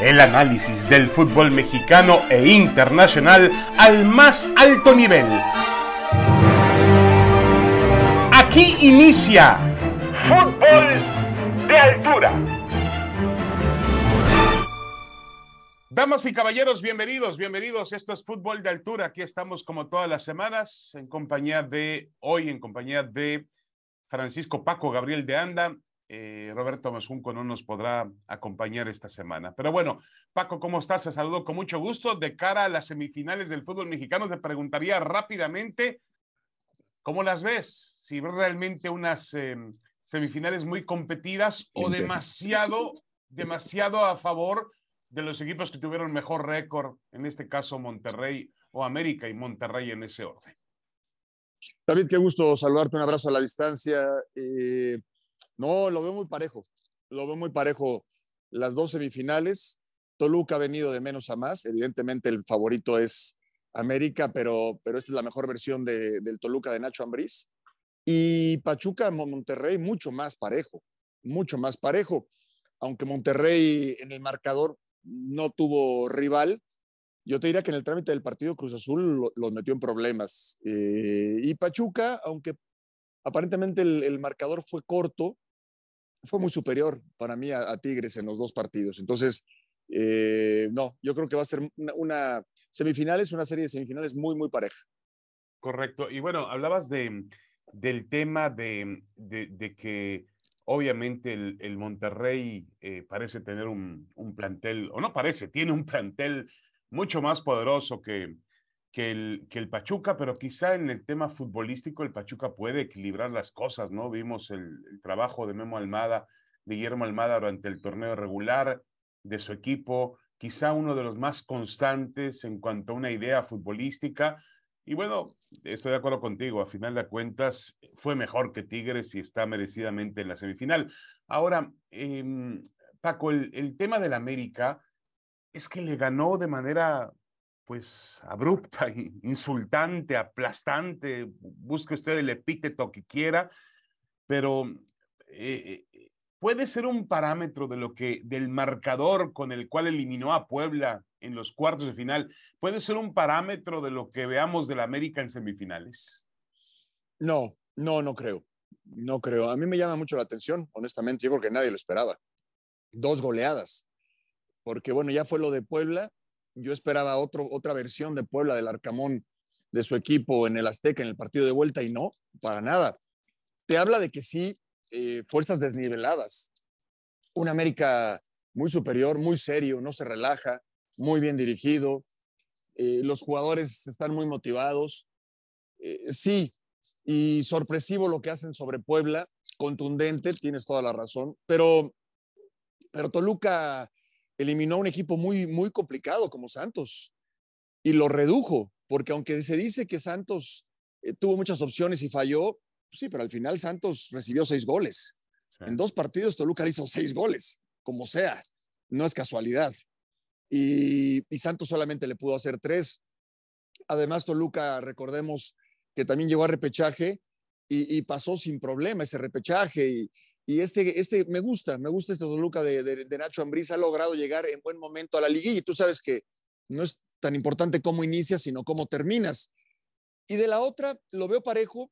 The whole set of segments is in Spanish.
El análisis del fútbol mexicano e internacional al más alto nivel. Aquí inicia Fútbol de Altura. Damas y caballeros, bienvenidos, bienvenidos. Esto es Fútbol de Altura. Aquí estamos como todas las semanas en compañía de, hoy en compañía de Francisco Paco Gabriel de Anda. Eh, Roberto Mazunco no nos podrá acompañar esta semana. Pero bueno, Paco, ¿cómo estás? Te saludo con mucho gusto. De cara a las semifinales del fútbol mexicano, te preguntaría rápidamente, ¿cómo las ves? Si realmente unas em, semifinales muy competidas o demasiado, demasiado a favor de los equipos que tuvieron mejor récord, en este caso Monterrey o América y Monterrey en ese orden. David, qué gusto saludarte, un abrazo a la distancia. Eh, no, lo veo muy parejo, lo veo muy parejo. Las dos semifinales, Toluca ha venido de menos a más, evidentemente el favorito es América, pero, pero esta es la mejor versión de, del Toluca de Nacho Ambriz. Y Pachuca, Monterrey, mucho más parejo, mucho más parejo. Aunque Monterrey en el marcador no tuvo rival, yo te diría que en el trámite del partido Cruz Azul los metió en problemas. Eh, y Pachuca, aunque aparentemente el, marcador fue corto, fue muy superior para mí a, Tigres en los dos partidos. Entonces, eh, no, yo creo que va a ser una, semifinales, una serie de semifinales muy, muy pareja. Correcto. Y bueno, hablabas de, del tema de, de, que obviamente el, Monterrey eh, parece tener un, un, plantel, o no parece, tiene un plantel mucho más poderoso que, que, el, que el Pachuca, pero quizá en el tema futbolístico el Pachuca puede equilibrar las cosas, ¿no? Vimos el, trabajo de Memo Almada, de Guillermo Almada durante el torneo regular de su equipo, quizá uno de los más constantes en cuanto a una idea futbolística. Y bueno, estoy de acuerdo contigo, a final de cuentas fue mejor que Tigres y está merecidamente en la semifinal. Ahora, em, Paco, el, el tema del América, es que le ganó de manera pues abrupta, insultante, aplastante, busque usted el epíteto que quiera, pero eh, eh, puede ser un parámetro de lo que del marcador con el cual eliminó a Puebla en los cuartos de final, puede ser un parámetro de lo que veamos del América en semifinales. No, no, no creo. No creo. A mí me llama mucho la atención, honestamente, yo creo que nadie lo esperaba. Dos goleadas porque bueno, ya fue lo de Puebla. Yo esperaba otro, otra versión de Puebla del Arcamón de su equipo en el Azteca en el partido de vuelta y no, para nada. Te habla de que sí, eh, fuerzas desniveladas. Un América muy superior, muy serio, no se relaja, muy bien dirigido. Eh, los jugadores están muy motivados. Eh, sí, y sorpresivo lo que hacen sobre Puebla, contundente, tienes toda la razón, pero, pero Toluca eliminó a un equipo muy, muy complicado como Santos y lo redujo, porque aunque se dice que Santos eh, tuvo muchas opciones y falló, pues sí, pero al final Santos recibió seis goles. En dos partidos Toluca hizo seis goles, como sea, no es casualidad. Y, Santos solamente le pudo hacer tres. Además, Toluca, recordemos que también llegó a repechaje y, y pasó sin problema ese repechaje y, y este, este me gusta, me gusta este Toluca de, de, Nacho Ambriz, ha logrado llegar en buen momento a la liguilla y tú sabes que no es tan importante cómo inicias, sino cómo terminas. Y de la otra, lo veo parejo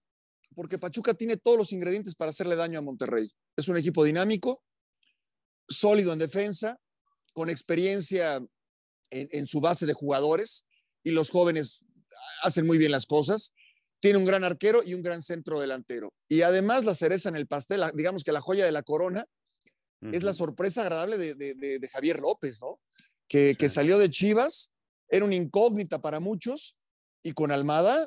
porque Pachuca tiene todos los ingredientes para hacerle daño a Monterrey. Es un equipo dinámico, sólido en defensa, con experiencia en, en su base de jugadores y los jóvenes hacen muy bien las cosas tiene un gran arquero y un gran centro delantero. Y además la cereza en el pastel, digamos que la joya de la corona, es la sorpresa agradable de, Javier López, ¿no? Que, que, salió de Chivas, era una incógnita para muchos, y con Almada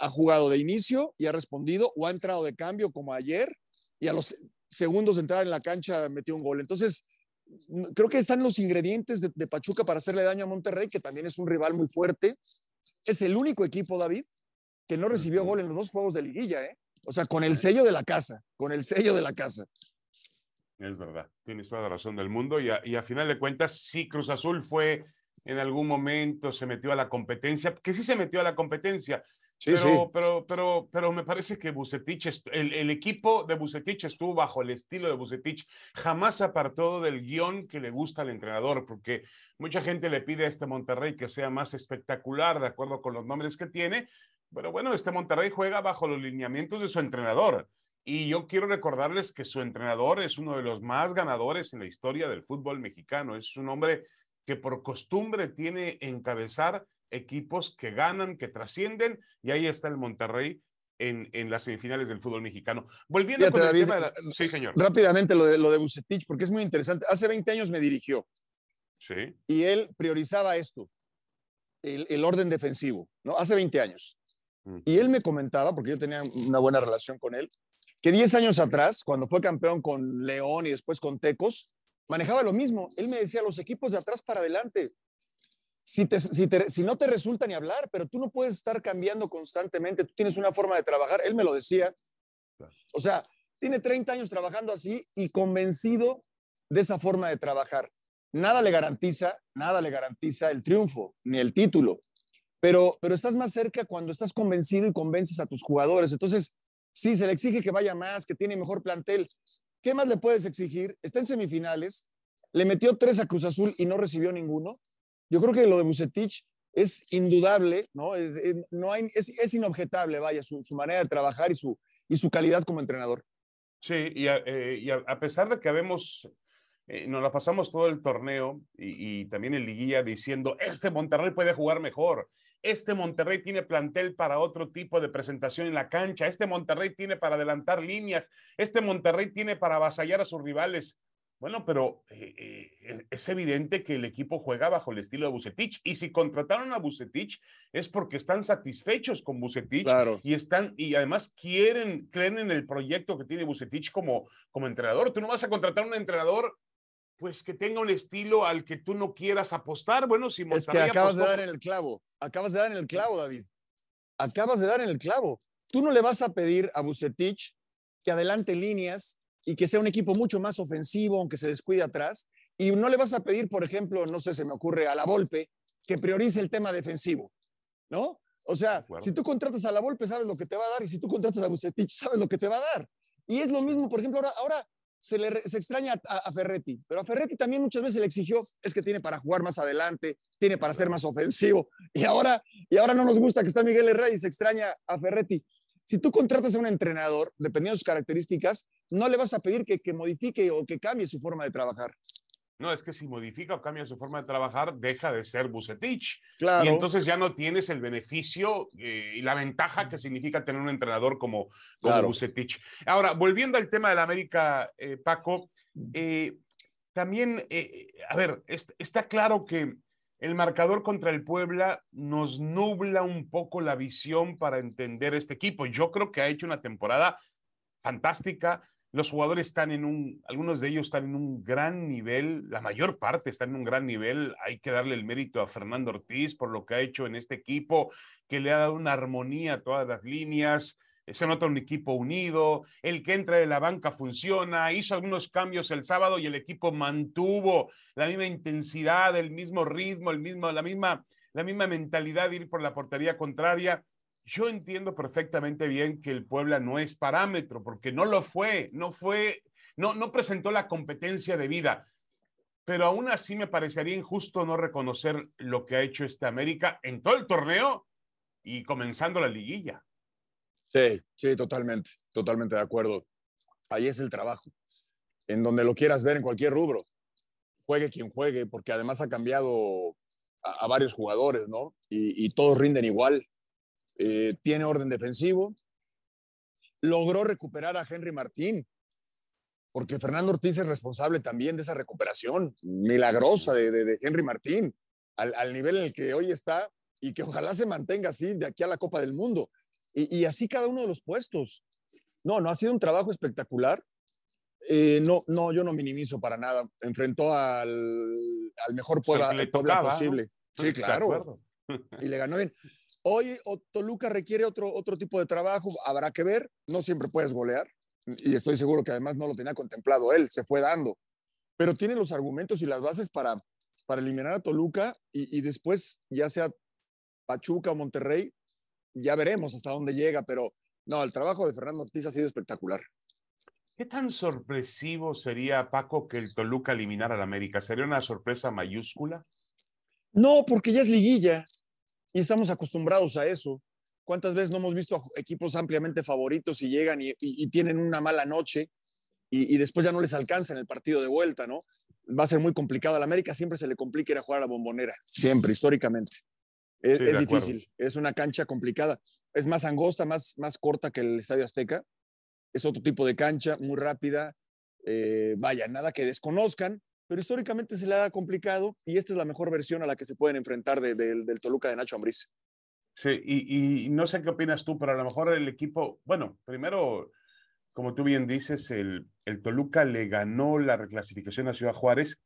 ha jugado de inicio y ha respondido, o ha entrado de cambio como ayer, y a los segundos de entrar en la cancha metió un gol. Entonces, creo que están los ingredientes de, de Pachuca para hacerle daño a Monterrey, que también es un rival muy fuerte. Es el único equipo, David, que no recibió gol en los dos juegos de liguilla, ¿eh? O sea, con el sello de la casa, con el sello de la casa. Es verdad, tienes toda la razón del mundo y a, y a final de cuentas, sí, Cruz Azul fue en algún momento, se metió a la competencia, que sí se metió a la competencia, pero, pero, pero, pero me parece que Bucetich, el, el, equipo de Bucetich estuvo bajo el estilo de Bucetich, jamás se apartó del guion que le gusta al entrenador, porque mucha gente le pide a este Monterrey que sea más espectacular, de acuerdo con los nombres que tiene, pero bueno, este Monterrey juega bajo los lineamientos de su entrenador. Y yo quiero recordarles que su entrenador es uno de los más ganadores en la historia del fútbol mexicano. Es un hombre que por costumbre tiene encabezar equipos que ganan, que trascienden, y ahí está el Monterrey en, en, las semifinales del fútbol mexicano. Volviendo con el tema de la... Sí, señor. Rápidamente lo de, lo de Bucetich, porque es muy interesante. Hace 20 años me dirigió. Sí. Y él priorizaba esto, el, el orden defensivo, ¿no? Hace 20 años. Mm. Y él me comentaba, porque yo tenía una buena relación con él, que 10 años atrás, cuando fue campeón con León y después con Tecos, manejaba lo mismo. Él me decía, los equipos de atrás para adelante, si, si, no te resulta ni hablar, pero tú no puedes estar cambiando constantemente, tú tienes una forma de trabajar, él me lo decía. O sea, tiene 30 años trabajando así y convencido de esa forma de trabajar. Nada le garantiza, nada le garantiza el triunfo, ni el título, pero, pero estás más cerca cuando estás convencido y convences a tus jugadores. Entonces, sí, se le exige que vaya más, que tiene mejor plantel. ¿Qué más le puedes exigir? Está en semifinales, le metió tres a Cruz Azul y no recibió ninguno. Yo creo que lo de Bucetich es indudable, ¿no? Es, no hay, es, inobjetable, vaya, su, manera de trabajar y su, y su calidad como entrenador. Sí, y a, eh, pesar de que habemos, eh, nos la pasamos todo el torneo y, y, también en liguilla diciendo, este Monterrey puede jugar mejor, este Monterrey tiene plantel para otro tipo de presentación en la cancha, este Monterrey tiene para adelantar líneas, este Monterrey tiene para avasallar a sus rivales. Bueno, pero eh, eh, es evidente que el equipo juega bajo el estilo de Bucetich y si contrataron a Bucetich es porque están satisfechos con Bucetich y están y además quieren creen en el proyecto que tiene Bucetich como como entrenador. Tú no vas a contratar a un entrenador pues que tenga un estilo al que tú no quieras apostar. Bueno, si es que acabas de dar en el clavo, acabas de dar en el clavo, David. Acabas de dar en el clavo. Tú no le vas a pedir a Bucetich que adelante líneas y que sea un equipo mucho más ofensivo, aunque se descuide atrás. Y no le vas a pedir, por ejemplo, no sé, se me ocurre a la Volpe, que priorice el tema defensivo, ¿no? O sea, si tú contratas a la Volpe, sabes lo que te va a dar, y si tú contratas a Bucetich, sabes lo que te va a dar. Y es lo mismo, por ejemplo, ahora, ahora se le se extraña a, Ferretti, pero a Ferretti también muchas veces le exigió, es que tiene para jugar más adelante, tiene para ser más ofensivo, y ahora, y ahora no nos gusta que está Miguel Herrera y se extraña a Ferretti. Si tú contratas a un entrenador, dependiendo de sus características, no le vas a pedir que, que modifique o que cambie su forma de trabajar. No, es que si modifica o cambia su forma de trabajar, deja de ser Bucetich. Claro. Y entonces ya no tienes el beneficio eh, y la ventaja que significa tener un entrenador como, como Bucetich. Ahora, volviendo al tema de la América, eh, Paco, eh, también, a ver, está claro que el marcador contra el Puebla nos nubla un poco la visión para entender este equipo. Yo creo que ha hecho una temporada fantástica. Los jugadores están en un, algunos de ellos están en un gran nivel, la mayor parte está en un gran nivel. Hay que darle el mérito a Fernando Ortiz por lo que ha hecho en este equipo, que le ha dado una armonía a todas las líneas se nota un equipo unido, el que entra de la banca funciona, hizo algunos cambios el sábado y el equipo mantuvo la misma intensidad, el mismo ritmo, el mismo, la, misma, la misma mentalidad de ir por la portería contraria. Yo entiendo perfectamente bien que el Puebla no es parámetro, porque no lo fue, no fue, no, presentó la competencia de vida. Pero aún así me parecería injusto no reconocer lo que ha hecho este América en todo el torneo y comenzando la liguilla. Sí, sí, totalmente, totalmente de acuerdo. Ahí es el trabajo, en donde lo quieras ver en cualquier rubro. Juegue quien juegue, porque además ha cambiado a, varios jugadores, ¿no? Y, todos rinden igual. Eh, tiene orden defensivo. Logró recuperar a Henry Martín, porque Fernando Ortiz es responsable también de esa recuperación milagrosa de, Henry Martín, al, al nivel en el que hoy está y que ojalá se mantenga así de aquí a la Copa del Mundo y, así cada uno de los puestos. No, no ha sido un trabajo espectacular. Eh, no, no, yo no minimizo para nada. Enfrentó al, al mejor Puebla, posible. Sí, claro. Y le ganó bien. Hoy Toluca requiere otro, otro tipo de trabajo, habrá que ver. No siempre puedes golear. Y estoy seguro que además no lo tenía contemplado él, se fue dando. Pero tiene los argumentos y las bases para, para eliminar a Toluca y, y después, ya sea Pachuca o Monterrey, ya veremos hasta dónde llega, pero no, el trabajo de Fernando Ortiz ha sido espectacular. ¿Qué tan sorpresivo sería, Paco, que el Toluca eliminara al América? ¿Sería una sorpresa mayúscula? No, porque ya es liguilla y estamos acostumbrados a eso. ¿Cuántas veces no hemos visto equipos ampliamente favoritos y llegan y, tienen una mala noche y, después ya no les alcanza en el partido de vuelta, ¿no? Va a ser muy complicado. Al América siempre se le complica ir a jugar a la bombonera, siempre, históricamente. Es, difícil, es una cancha complicada. Es más angosta, más, más corta que el Estadio Azteca. Es otro tipo de cancha, muy rápida. Eh, vaya, nada que desconozcan, pero históricamente se le ha complicado y esta es la mejor versión a la que se pueden enfrentar del Toluca de Nacho Ambriz. Sí, y, no sé qué opinas tú, pero a lo mejor el equipo, bueno, primero, como tú bien dices, el, el Toluca le ganó la reclasificación a Ciudad Juárez.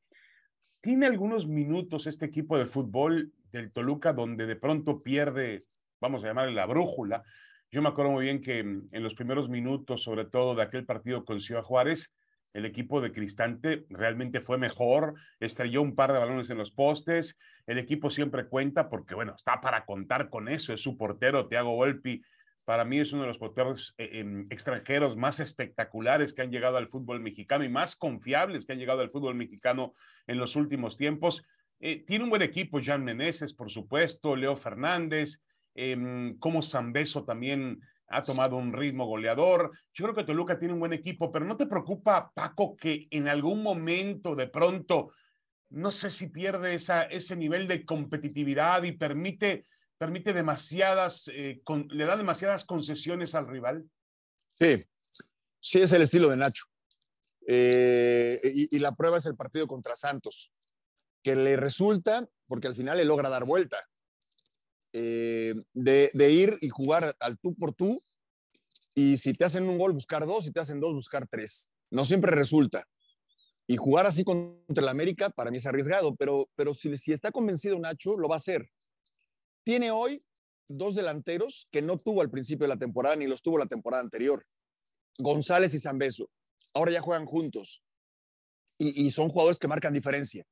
Tiene algunos minutos este equipo de fútbol del Toluca donde de pronto pierde, vamos a llamarle la brújula. Yo me acuerdo muy bien que en los primeros minutos, sobre todo de aquel partido con Ciudad Juárez, el equipo de Cristante realmente fue mejor, estrelló un par de balones en los postes, el equipo siempre cuenta porque, bueno, está para contar con eso, es su portero, Thiago Volpi, para mí es uno de los porteros eh, em, extranjeros más espectaculares que han llegado al fútbol mexicano y más confiables que han llegado al fútbol mexicano en los últimos tiempos. Eh, tiene un buen equipo, Jan Meneses, por supuesto, Leo Fernández, em, como Zambeso también ha tomado un ritmo goleador. Yo creo que Toluca tiene un buen equipo, pero ¿no te preocupa, Paco, que en algún momento de pronto, no sé si pierde ese nivel de competitividad y permite, permite demasiadas, eh, le da demasiadas concesiones al rival? Sí, sí es el estilo de Nacho. Eh, y, y la prueba es el partido contra Santos, que le resulta, porque al final le logra dar vuelta eh, de, ir y jugar al tú por tú. Y si te hacen un gol, buscar dos, si te hacen dos, buscar tres. No siempre resulta. Y jugar así contra el América para mí es arriesgado, pero, pero si, si está convencido Nacho, lo va a hacer. Tiene hoy dos delanteros que no tuvo al principio de la temporada ni los tuvo la temporada anterior. González y Zambeso. Ahora ya juegan juntos. Y, y son jugadores que marcan diferencia.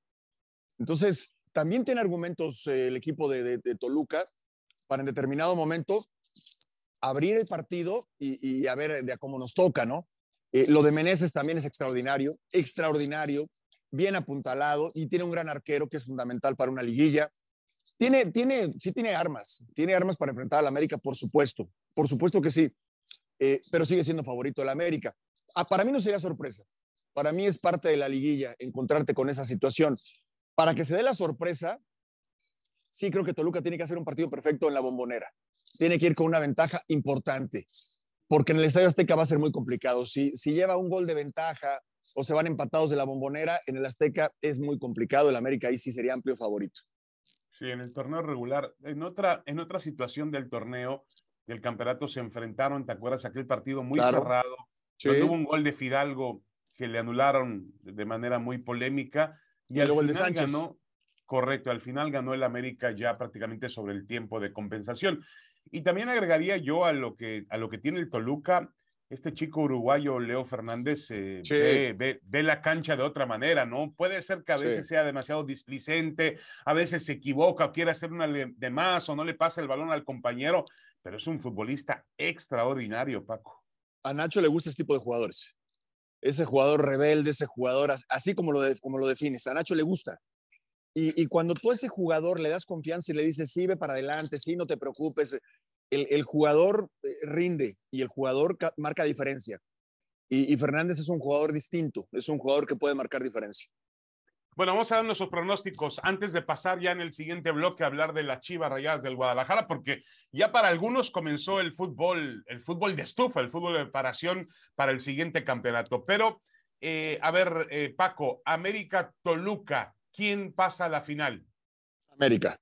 Entonces, también tiene argumentos eh, el equipo de, Toluca para en determinado momento abrir el partido y, a ver de cómo nos toca, ¿no? Eh, lo de Meneses también es extraordinario, extraordinario, bien apuntalado y tiene un gran arquero que es fundamental para una liguilla. Tiene, tiene, sí tiene armas, tiene armas para enfrentar al América, por supuesto, por supuesto que sí, eh, pero sigue siendo favorito del América. Ah, para mí no sería sorpresa, para mí es parte de la liguilla encontrarte con esa situación para que se dé la sorpresa, sí creo que Toluca tiene que hacer un partido perfecto en la bombonera. Tiene que ir con una ventaja importante, porque en el Estadio Azteca va a ser muy complicado. Si, si lleva un gol de ventaja o se van empatados de la bombonera, en el Azteca es muy complicado. El América ahí sí sería amplio favorito. Sí, en el torneo regular. En otra, en otra situación del torneo, del campeonato, se enfrentaron, ¿te acuerdas? Aquel partido muy cerrado. Sí. hubo un gol de Fidalgo que le anularon de manera muy polémica y, al final ganó, correcto, al final ganó el América ya prácticamente sobre el tiempo de compensación. Y también agregaría yo a lo que, a lo que tiene el Toluca, este chico uruguayo Leo Fernández eh, ve, ve, la cancha de otra manera, ¿no? Puede ser que a veces sea demasiado displicente, a veces se equivoca o quiere hacer una de más o no le pasa el balón al compañero, pero es un futbolista extraordinario, Paco. A Nacho le gusta este tipo de jugadores ese jugador rebelde, ese jugador, así como lo, como lo defines. A Nacho le gusta. Y, cuando tú a ese jugador le das confianza y le dices, sí, ve para adelante, sí, no te preocupes, el, jugador eh, rinde y el jugador marca diferencia. y Fernández es un jugador distinto, es un jugador que puede marcar diferencia. Bueno, vamos a dar nuestros pronósticos antes de pasar ya en el siguiente bloque a hablar de las Chivas Rayadas del Guadalajara, porque ya para algunos comenzó el fútbol, el fútbol de estufa, el fútbol de preparación para el siguiente campeonato. Pero, eh, a ver, eh, Paco, América Toluca, ¿quién pasa a la final? América.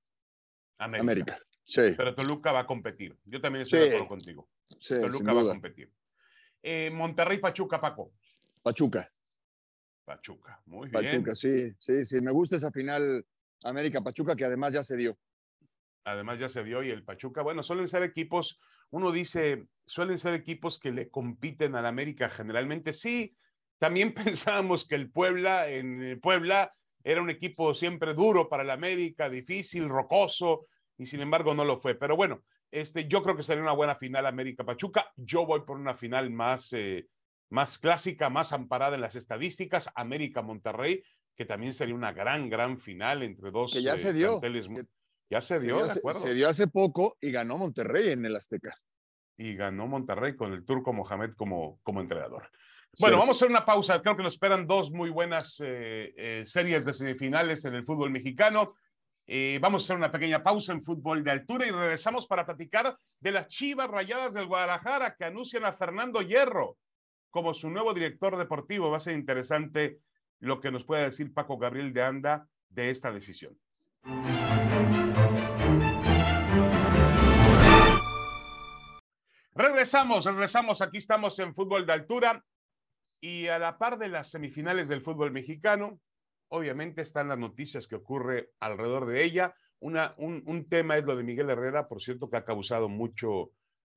América. Sí. Pero Toluca va a competir. Yo también estoy de acuerdo contigo. Sí, Toluca va a competir. Eh, Monterrey Pachuca, Paco. Pachuca. Pachuca, muy bien. Pachuca, sí, sí, sí. Me gusta esa final América-Pachuca que además ya se dio. Además ya se dio y el Pachuca, bueno, suelen ser equipos, uno dice, suelen ser equipos que le compiten al América generalmente. Sí, también pensábamos que el Puebla, en Puebla, era un equipo siempre duro para el América, difícil, rocoso, y sin embargo no lo fue. Pero bueno, Este, yo creo que sería una buena final América Pachuca. Yo voy por una final más, eh, más clásica, más amparada en las estadísticas, América Monterrey, que también sería una gran, gran final entre dos. Que ya se dio. ya se dio, de acuerdo. Se dio hace poco y ganó Monterrey en el Azteca. Y ganó Monterrey con el turco Mohamed como, como entrenador. Bueno, vamos a hacer una pausa. Creo que nos esperan dos muy buenas eh, eh, series de semifinales en el fútbol mexicano. Eh, vamos a hacer una pequeña pausa en fútbol de altura y regresamos para platicar de las Chivas Rayadas del Guadalajara que anuncian a Fernando Hierro como su nuevo director deportivo. Va a ser interesante lo que nos pueda decir Paco Gabriel de Anda de esta decisión. Regresamos, regresamos. Aquí estamos en fútbol de altura. Y a la par de las semifinales del fútbol mexicano, obviamente están las noticias que ocurre alrededor de ella. Una, un, tema es lo de Miguel Herrera, por cierto, que ha causado mucho,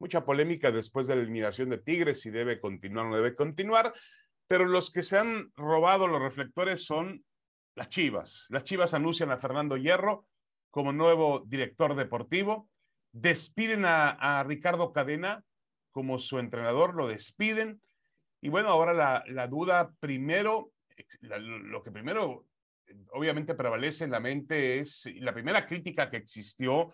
mucha polémica después de la eliminación de Tigres, si debe continuar o no debe continuar. Pero los que se han robado los reflectores son las Chivas. Las Chivas anuncian a Fernando Hierro como nuevo director deportivo. Despiden a, Ricardo Cadena como su entrenador, lo despiden y bueno, ahora la, duda primero, lo que primero obviamente prevalece en la mente es, la primera crítica que existió,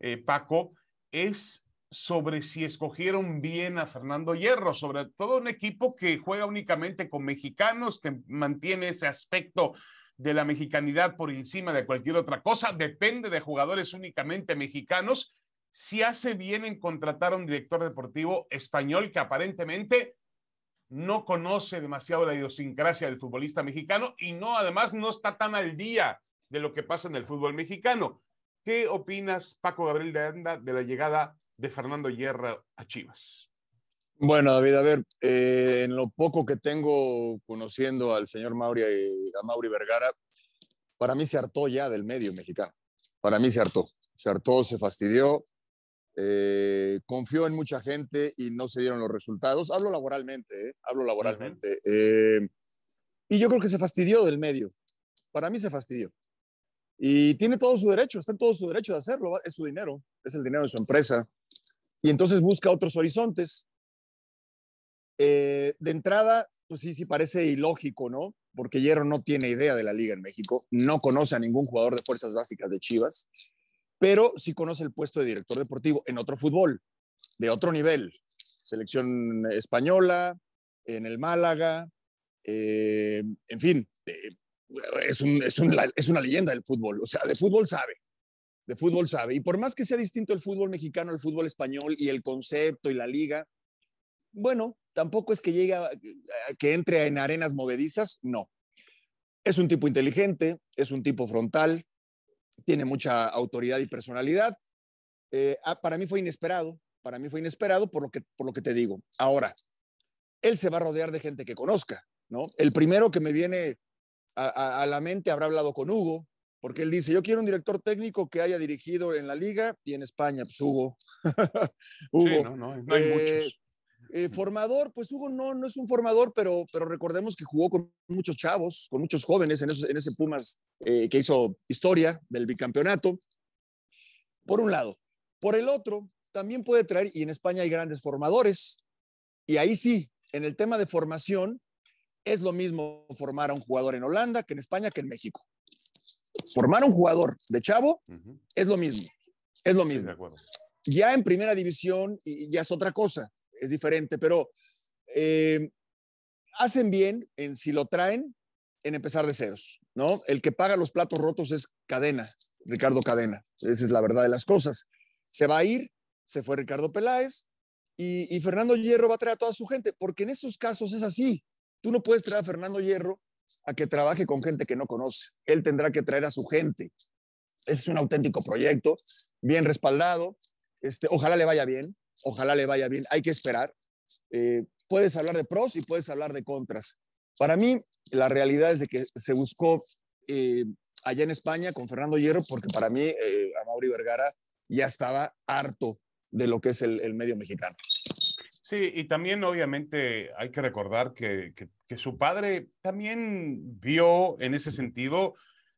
eh, Paco, es sobre si escogieron bien a Fernando Hierro, sobre todo un equipo que juega únicamente con mexicanos, que mantiene ese aspecto de la mexicanidad por encima de cualquier otra cosa, depende de jugadores únicamente mexicanos. Si hace bien en contratar a un director deportivo español que aparentemente no conoce demasiado la idiosincrasia del futbolista mexicano y no, además, no está tan al día de lo que pasa en el fútbol mexicano. ¿Qué opinas, Paco Gabriel de Anda, de la llegada de Fernando Hierro a Chivas? Bueno, David, a ver, eh, en lo poco que tengo conociendo al señor Mauri, y a Mauri Vergara, para mí se hartó ya del medio mexicano. Para mí se hartó. Se hartó, se fastidió. Eh, confió en mucha gente y no se dieron los resultados. Hablo laboralmente, ¿eh? hablo laboralmente. Eh, y yo creo que se fastidió del medio. Para mí se fastidió. Y tiene todo su derecho, está en todo su derecho de hacerlo. Es su dinero, es el dinero de su empresa. Y entonces busca otros horizontes. de entrada, pues sí, sí parece ilógico, ¿no? Porque Hierro no tiene idea de la liga en México, no conoce a ningún jugador de fuerzas básicas de Chivas pero sí conoce el puesto de director deportivo en otro fútbol, de otro nivel. Selección española, en el Málaga, eh, en fin, eh, es, es una leyenda del fútbol, o sea, de fútbol sabe, de fútbol sabe. Y por más que sea distinto el fútbol mexicano al fútbol español y el concepto y la liga, bueno, tampoco es que llegue que entre en arenas movedizas, no. Es un tipo inteligente, es un tipo frontal, tiene mucha autoridad y personalidad. Eh, ah, para mí fue inesperado, para mí fue inesperado por lo, que, por lo que te digo. Ahora, él se va a rodear de gente que conozca, ¿no? El primero que me viene a, la mente habrá hablado con Hugo, porque él dice, yo quiero un director técnico que haya dirigido en la liga y en España, pues Hugo. Hugo. no, no, no hay eh, muchos. Eh, formador, pues Hugo no, no es un formador, pero, pero recordemos que jugó con muchos chavos, con muchos jóvenes en, en ese Pumas eh, que hizo historia del bicampeonato. Por un lado. Por el otro, también puede traer, y en España hay grandes formadores, y ahí sí, en el tema de formación, es lo mismo formar a un jugador en Holanda que en España que en México. Formar un jugador de chavo es lo mismo, es lo mismo. ya en primera división y ya es otra cosa es diferente, pero eh, hacen bien en si lo traen en empezar de ceros, ¿no? El que paga los platos rotos es Cadena, Ricardo Cadena. Esa es la verdad de las cosas. Se va a ir, se fue Ricardo Peláez y, y Fernando Hierro va a traer a toda su gente, porque en esos casos es así. Tú no puedes traer a Fernando Hierro a que trabaje con gente que no conoce. Él tendrá que traer a su gente. Es un auténtico proyecto, bien respaldado. Este, ojalá le vaya bien. Ojalá le vaya bien. Hay que esperar. Eh, puedes hablar de pros y puedes hablar de contras. Para mí, la realidad es de que se buscó eh, allá en España con Fernando Hierro, porque para mí, eh, a Mauri Vergara ya estaba harto de lo que es el, medio mexicano. Sí, y también obviamente hay que recordar que, su padre también vio en ese sentido,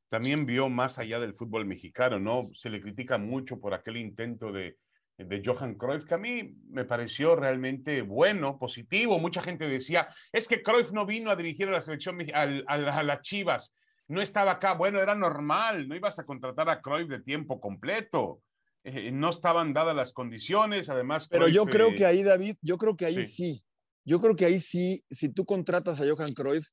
también vio más allá del fútbol mexicano, ¿no? Se le critica mucho por aquel intento de, de Johan Cruyff, que a mí me pareció realmente bueno, positivo. Mucha gente decía, es que Cruyff no vino a dirigir a la selección, a, a, las Chivas, no estaba acá. Bueno, era normal, no ibas a contratar a Cruyff de tiempo completo. Eh, no estaban dadas las condiciones, además. Pero yo creo que ahí, David, yo creo que ahí sí. Yo creo que ahí sí, si tú contratas a Johan Cruyff,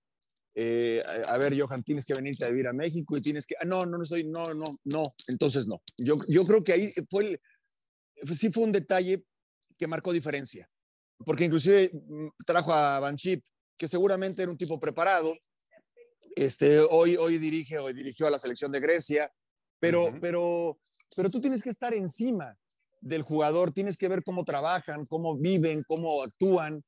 eh, a, ver, Johan, tienes que venirte a vivir a México y tienes que, ah, no, no, no estoy, no, no, no, entonces no. Yo, yo creo que ahí fue, sí fue un detalle que marcó diferencia, porque inclusive mm, trajo a Banchip, que seguramente era un tipo preparado, este, hoy, hoy dirige, hoy dirigió a la selección de Grecia, pero, pero, pero tú tienes que estar encima del jugador, tienes que ver cómo trabajan, cómo viven, cómo actúan,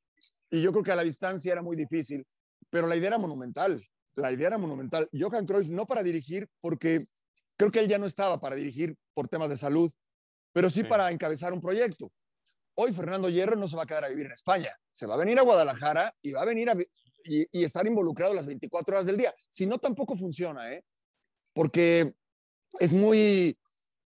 y yo creo que a la distancia era muy difícil pero la idea era monumental. La idea era monumental. Johan Cruyff no para dirigir, porque creo que él ya no estaba para dirigir por temas de salud, pero sí, para encabezar un proyecto. Hoy Fernando Hierro no se va a quedar a vivir en España, se va a venir a Guadalajara y va a venir a, y, estar involucrado las 24 horas del día. Si no, tampoco funciona, ¿eh? porque es muy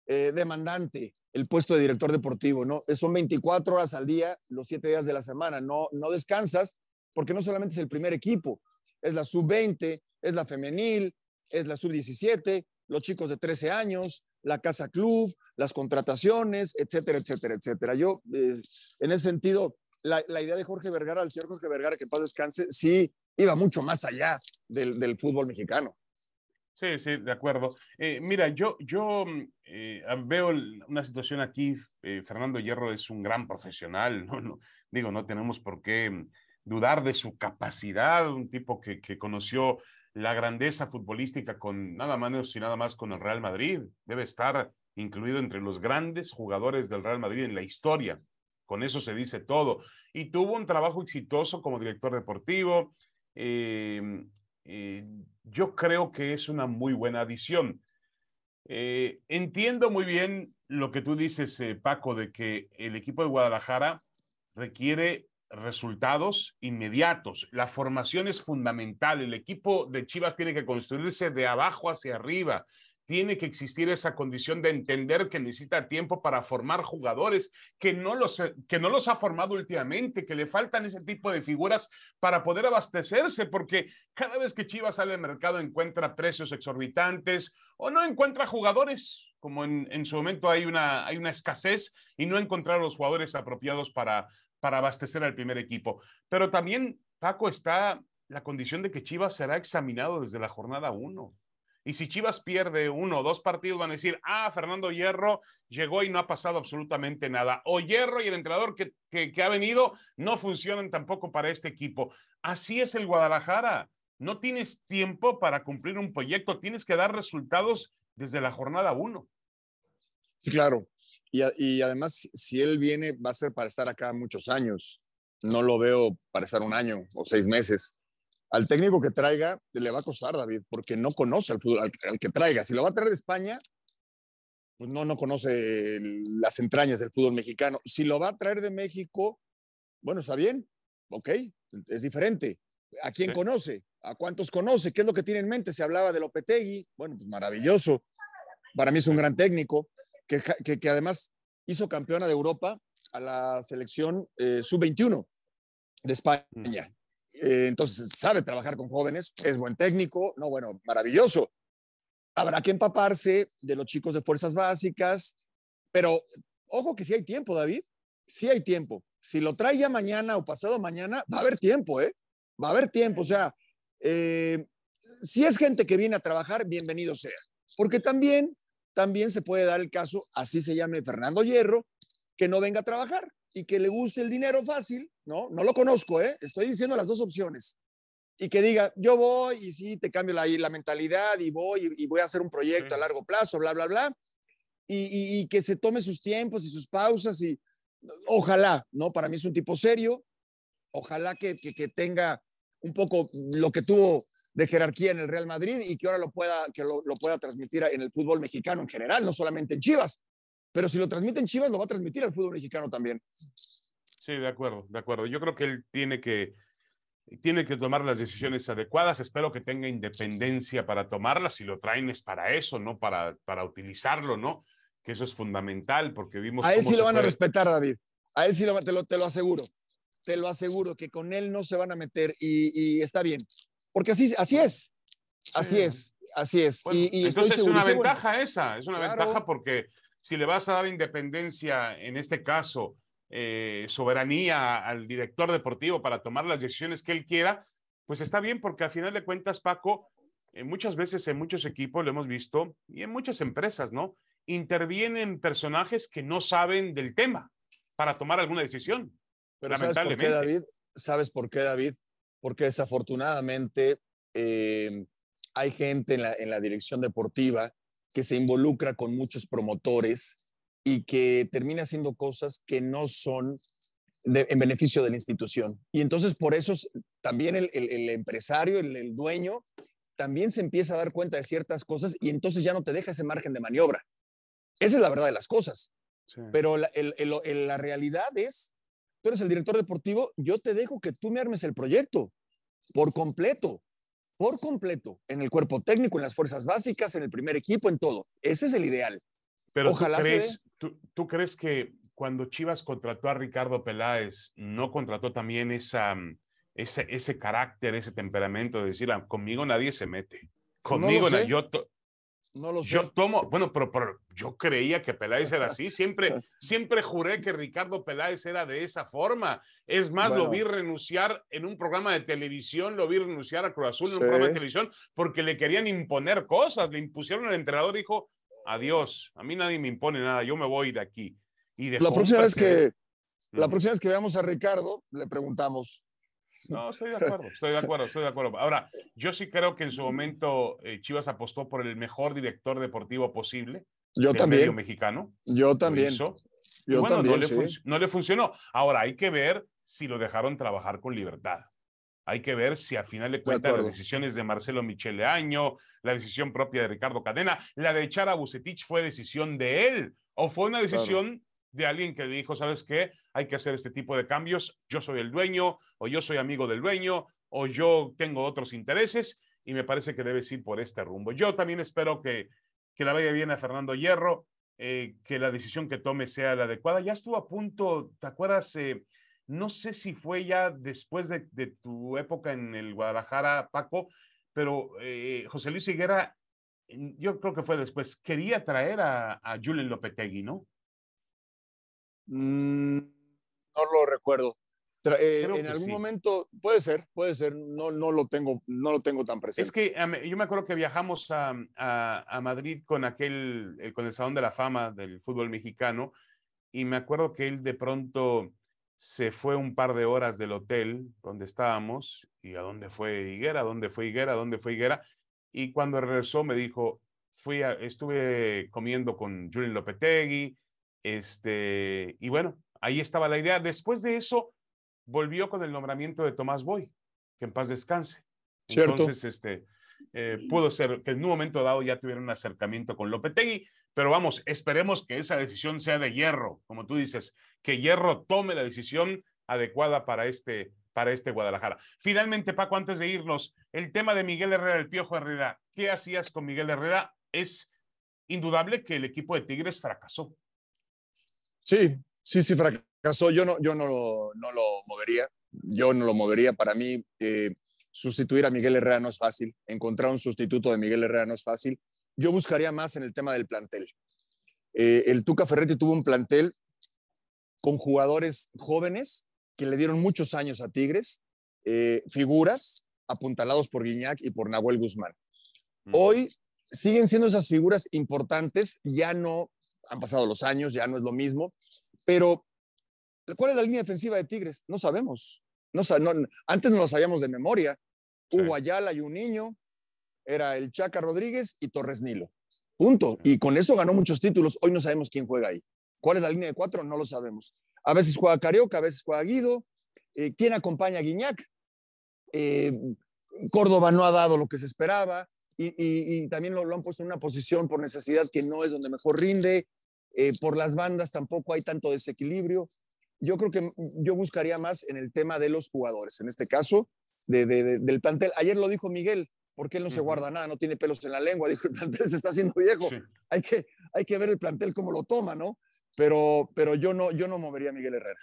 eh, demandante el puesto de director deportivo, ¿no? Son 24 horas al día, los 7 días de la semana, no, no descansas porque no solamente es el primer equipo, es la sub-20, es la femenil, es la sub-17, los chicos de 13 años, la casa club, las contrataciones, etcétera, etcétera, etcétera. Yo, eh, en ese sentido, la, idea de Jorge Vergara, el señor Jorge Vergara, que paz descanse, sí iba mucho más allá del, fútbol mexicano. Sí, sí, de acuerdo. Eh, mira, yo, yo eh, veo una situación aquí. Fernando Hierro es un gran profesional. ¿no? No, digo, no tenemos por qué dudar de su capacidad, un tipo que, que conoció la grandeza futbolística con nada menos y nada más con el Real Madrid. Debe estar incluido entre los grandes jugadores del Real Madrid en la historia. Con eso se dice todo. Y tuvo un trabajo exitoso como director deportivo. Eh, yo creo que es una muy buena adición. Eh, entiendo muy bien lo que tú dices, eh, Paco, de que el equipo de Guadalajara requiere resultados inmediatos. La formación es fundamental. El equipo de Chivas tiene que construirse de abajo hacia arriba. Tiene que existir esa condición de entender que necesita tiempo para formar jugadores que no los, que no los ha formado últimamente, que le faltan ese tipo de figuras para poder abastecerse, porque cada vez que Chivas sale al mercado encuentra precios exorbitantes o no encuentra jugadores, como en, su momento hay una, hay una escasez y no encontrar los jugadores apropiados para, para abastecer al primer equipo. Pero también, Paco, está la condición de que Chivas será examinado desde la jornada uno. Y si Chivas pierde uno o dos partidos, van a decir, ah, Fernando Hierro llegó y no ha pasado absolutamente nada. O Hierro y el entrenador que, que, ha venido no funcionan tampoco para este equipo. Así es el Guadalajara. No tienes tiempo para cumplir un proyecto, tienes que dar resultados desde la jornada uno. Claro, y, además, si él viene, va a ser para estar acá muchos años. No lo veo para estar un año o seis meses. Al técnico que traiga le va a costar, David, porque no conoce al, fútbol, al, que traiga. Si lo va a traer de España, pues no, no conoce las entrañas del fútbol mexicano. Si lo va a traer de México, bueno, está bien, ok, es diferente. ¿A quién conoce? ¿A cuántos conoce? ¿Qué es lo que tiene en mente? Se hablaba de Lopetegui, bueno, pues maravilloso. Para mí es un gran técnico que, además hizo campeona de Europa a la selección eh, sub-21 de España. Eh, entonces, sabe trabajar con jóvenes, es buen técnico, no, bueno, maravilloso. Habrá que empaparse de los chicos de fuerzas básicas, pero ojo que si hay tiempo, David, sí hay tiempo. Si lo trae ya mañana o pasado mañana, va a haber tiempo, ¿eh? Va a haber tiempo, o sea, eh, si es gente que viene a trabajar, bienvenido sea. Porque también también se puede dar el caso, así se llame Fernando Hierro, que no venga a trabajar y que le guste el dinero fácil, ¿no? No lo conozco, ¿eh? Estoy diciendo las dos opciones. Y que diga, yo voy y sí, te cambio la, la mentalidad y voy y, voy a hacer un proyecto a largo plazo, bla, bla, bla. Y, y, que se tome sus tiempos y sus pausas y ojalá, ¿no? Para mí es un tipo serio, ojalá que, que, que tenga un poco lo que tuvo de jerarquía en el Real Madrid y que ahora lo pueda, que lo, pueda transmitir en el fútbol mexicano en general, no solamente en Chivas. Pero si lo transmite en Chivas, lo va a transmitir al fútbol mexicano también. Sí, de acuerdo, de acuerdo. Yo creo que él tiene que, tiene que tomar las decisiones adecuadas. Espero que tenga independencia para tomarlas. Si lo traen es para eso, no para, para utilizarlo, ¿no? que eso es fundamental porque vimos... A él sí lo van a respetar, David. A él sí lo, te, lo, te lo aseguro. Te lo aseguro que con él no se van a meter y, está bien. Porque así, así es. Así es. Así es. y, entonces es una ventaja esa. Es una ventaja porque si le vas a dar independencia, en este caso, eh, soberanía al director deportivo para tomar las decisiones que él quiera, pues está bien porque al final de cuentas, Paco, eh, muchas veces en muchos equipos lo hemos visto y en muchas empresas, ¿no? Intervienen personajes que no saben del tema para tomar alguna decisión. Pero ¿sabes por qué, David? ¿Sabes por qué, David? Porque desafortunadamente eh, hay gente en la, en la dirección deportiva que se involucra con muchos promotores y que termina haciendo cosas que no son en beneficio de la institución. Y entonces por eso también el, el, empresario, el, dueño, también se empieza a dar cuenta de ciertas cosas y entonces ya no te deja ese margen de maniobra. Esa es la verdad de las cosas. Pero la, la realidad es, tú eres el director deportivo, yo te dejo que tú me armes el proyecto por completo, por completo, en el cuerpo técnico, en las fuerzas básicas, en el primer equipo, en todo. Ese es el ideal. Pero Ojalá ¿tú crees, ¿tú, crees que cuando Chivas contrató a Ricardo Peláez, no contrató también esa, mm, ese, ese carácter, ese temperamento de decir, ah, conmigo nadie se mete? Conmigo, no yo, no lo sé. Yo tomo, bueno, pero, yo creía que Peláez era así. Siempre, siempre juré que Ricardo Peláez era de esa forma. Es más, lo vi renunciar en un programa de televisión, lo vi renunciar a Cruz Azul en un programa de televisión porque le querían imponer cosas. Le impusieron al entrenador, dijo, adiós, a mí nadie me impone nada, yo me voy de aquí. Y la próxima vez que la próxima vez que veamos a Ricardo, le preguntamos. No, estoy de acuerdo, estoy de acuerdo, estoy de acuerdo. Ahora, yo sí creo que en su momento eh, Chivas apostó por el mejor director deportivo posible. Yo también. Medio mexicano. Yo también. Yo bueno, también, no, le no le funcionó. Ahora, hay que ver si lo dejaron trabajar con libertad. Hay que ver si a final de cuentas las decisiones de Marcelo Michele Año, la decisión propia de Ricardo Cadena, la de echar a Bucetich fue decisión de él o fue una decisión de alguien que le dijo, ¿sabes qué? Hay que hacer este tipo de cambios. Yo soy el dueño o yo soy amigo del dueño o yo tengo otros intereses y me parece que debes ir por este rumbo. Yo también espero que, que la vaya bien a Fernando Hierro, eh, que la decisión que tome sea la adecuada. Ya estuvo a punto, ¿te acuerdas? Eh, no sé si fue ya después de, tu época en el Guadalajara, Paco, pero eh, José Luis Higuera, yo creo que fue después, quería traer a, a Julen Lopetegui, ¿no? Mm, no lo recuerdo. Eh, en algún momento puede ser, puede ser, no, no, lo tengo, no lo tengo tan presente. Es que yo me acuerdo que viajamos a, a, Madrid con aquel, con el Salón de la Fama del fútbol mexicano y me acuerdo que él de pronto se fue un par de horas del hotel donde estábamos y a dónde fue Higuera, a dónde fue Higuera, a dónde fue Higuera. Y cuando regresó me dijo, fui estuve comiendo con Julian Lopetegui, este, y bueno, ahí estaba la idea. Después de eso, volvió con el nombramiento de Tomás Boy, que en paz descanse. Cierto. Entonces, este, eh, pudo ser que en un momento dado ya tuviera un acercamiento con Lopetegui, pero vamos, esperemos que esa decisión sea de hierro, como tú dices, que hierro tome la decisión adecuada para este, para este Guadalajara. Finalmente, Paco, antes de irnos, el tema de Miguel Herrera, el Piojo Herrera, ¿qué hacías con Miguel Herrera? Es indudable que el equipo de Tigres fracasó. Sí, sí, sí, fracasó. Yo no, yo no, no lo movería. Yo no lo movería. Para mí, eh, sustituir a Miguel Herrera no es fácil. Encontrar un sustituto de Miguel Herrera no es fácil yo buscaría más en el tema del plantel. Eh, el Tuca Ferretti tuvo un plantel con jugadores jóvenes que le dieron muchos años a Tigres, eh, figuras apuntalados por Guiñac y por Nahuel Guzmán. Hoy siguen siendo esas figuras importantes, ya no han pasado los años, ya no es lo mismo, pero ¿cuál es la línea defensiva de Tigres? No sabemos. No, antes no lo sabíamos de memoria. Hugo Ayala y un niño, era el Chaca Rodríguez y Torres Nilo. Punto. Y con esto ganó muchos títulos. Hoy no sabemos quién juega ahí. ¿Cuál es la línea de cuatro? No lo sabemos. A veces juega Carioca, a veces juega Guido. Eh, ¿Quién acompaña a Guiñac? Eh, Córdoba no ha dado lo que se esperaba y, también lo, han puesto en una posición por necesidad que no es donde mejor rinde. Eh, por las bandas tampoco hay tanto desequilibrio. Yo creo que yo buscaría más en el tema de los jugadores, en este caso, del plantel. Ayer lo dijo Miguel, porque él no se guarda nada, no tiene pelos en la lengua, dijo, el plantel se está haciendo viejo, hay, que, hay que ver el plantel cómo lo toma, ¿no? Pero, pero yo no, yo no movería a Miguel Herrera.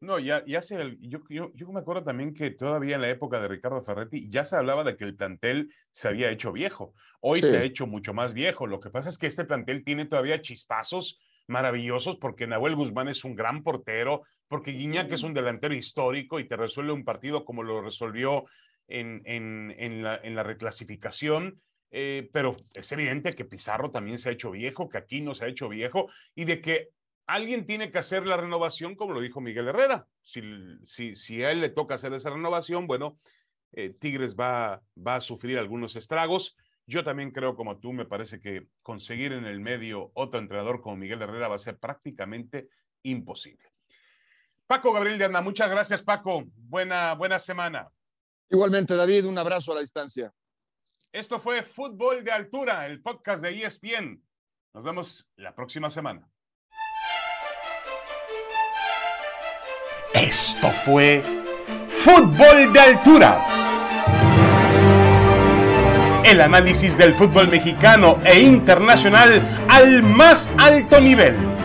No, ya, ya sé, yo, yo, yo, me acuerdo también que todavía en la época de Ricardo Ferretti ya se hablaba de que el plantel se había hecho viejo. Hoy se ha hecho mucho más viejo. Lo que pasa es que este plantel tiene todavía chispazos maravillosos porque Nahuel Guzmán es un gran portero, porque Guiñac es un delantero histórico y te resuelve un partido como lo resolvió en, en, en, la, en la, reclasificación. Eh, pero es evidente que Pizarro también se ha hecho viejo, que Aquino se ha hecho viejo y de que alguien tiene que hacer la renovación, como lo dijo Miguel Herrera. Si, si, si a él le toca hacer esa renovación, bueno, eh, Tigres va, va a sufrir algunos estragos. Yo también creo, como tú, me parece que conseguir en el medio otro entrenador como Miguel Herrera va a ser prácticamente imposible. Paco Gabriel de Anda, muchas gracias, Paco. Buena, buena semana. Igualmente, David, un abrazo a la distancia. Esto fue Fútbol de Altura, el podcast de ESPN. Nos vemos la próxima semana. Esto fue Fútbol de Altura. El análisis del fútbol mexicano e internacional al más alto nivel